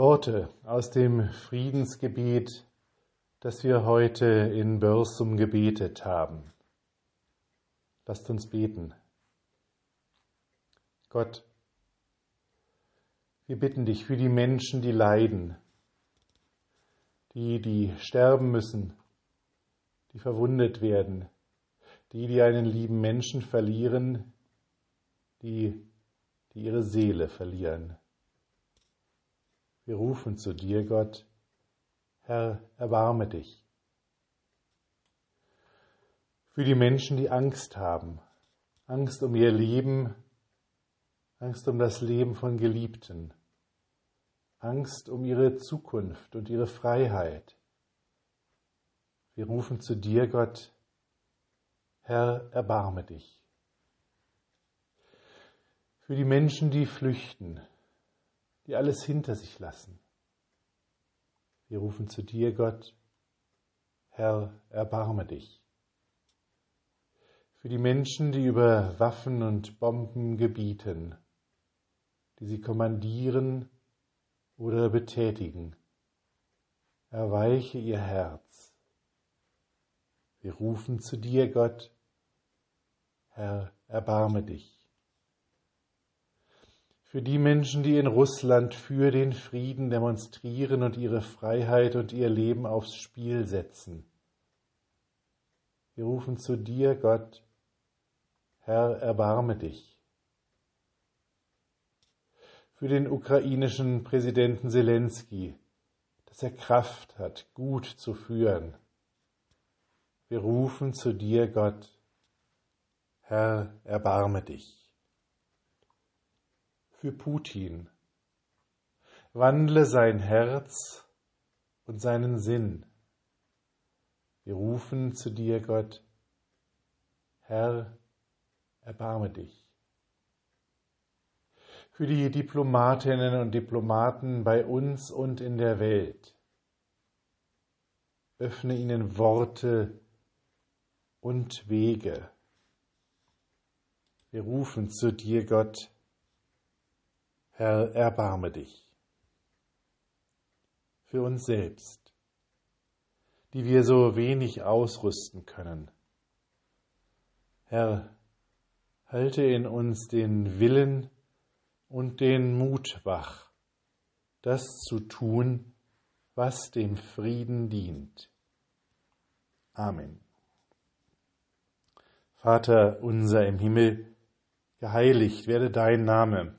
Worte aus dem Friedensgebet, das wir heute in Börsum gebetet haben. Lasst uns beten. Gott, wir bitten dich für die Menschen, die leiden, die, die sterben müssen, die verwundet werden, die, die einen lieben Menschen verlieren, die, die ihre Seele verlieren. Wir rufen zu dir, Gott, Herr, erbarme dich. Für die Menschen, die Angst haben, Angst um ihr Leben, Angst um das Leben von Geliebten, Angst um ihre Zukunft und ihre Freiheit. Wir rufen zu dir, Gott, Herr, erbarme dich. Für die Menschen, die flüchten, die alles hinter sich lassen. Wir rufen zu dir, Gott, Herr, erbarme dich. Für die Menschen, die über Waffen und Bomben gebieten, die sie kommandieren oder betätigen, erweiche ihr Herz. Wir rufen zu dir, Gott, Herr, erbarme dich für die Menschen, die in Russland für den Frieden demonstrieren und ihre Freiheit und ihr Leben aufs Spiel setzen. Wir rufen zu dir, Gott, Herr, erbarme dich. Für den ukrainischen Präsidenten Zelensky, dass er Kraft hat, gut zu führen. Wir rufen zu dir, Gott, Herr, erbarme dich für Putin. Wandle sein Herz und seinen Sinn. Wir rufen zu dir, Gott, Herr, erbarme dich. Für die Diplomatinnen und Diplomaten bei uns und in der Welt. Öffne ihnen Worte und Wege. Wir rufen zu dir, Gott, Herr, erbarme dich. Für uns selbst, die wir so wenig ausrüsten können. Herr, halte in uns den Willen und den Mut wach, das zu tun, was dem Frieden dient. Amen. Vater unser im Himmel, geheiligt werde dein Name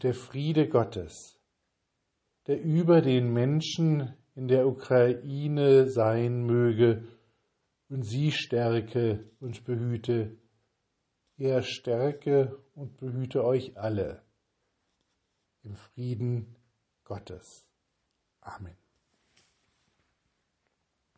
und der Friede Gottes, der über den Menschen in der Ukraine sein möge und sie stärke und behüte. Er stärke und behüte euch alle im Frieden Gottes. Amen.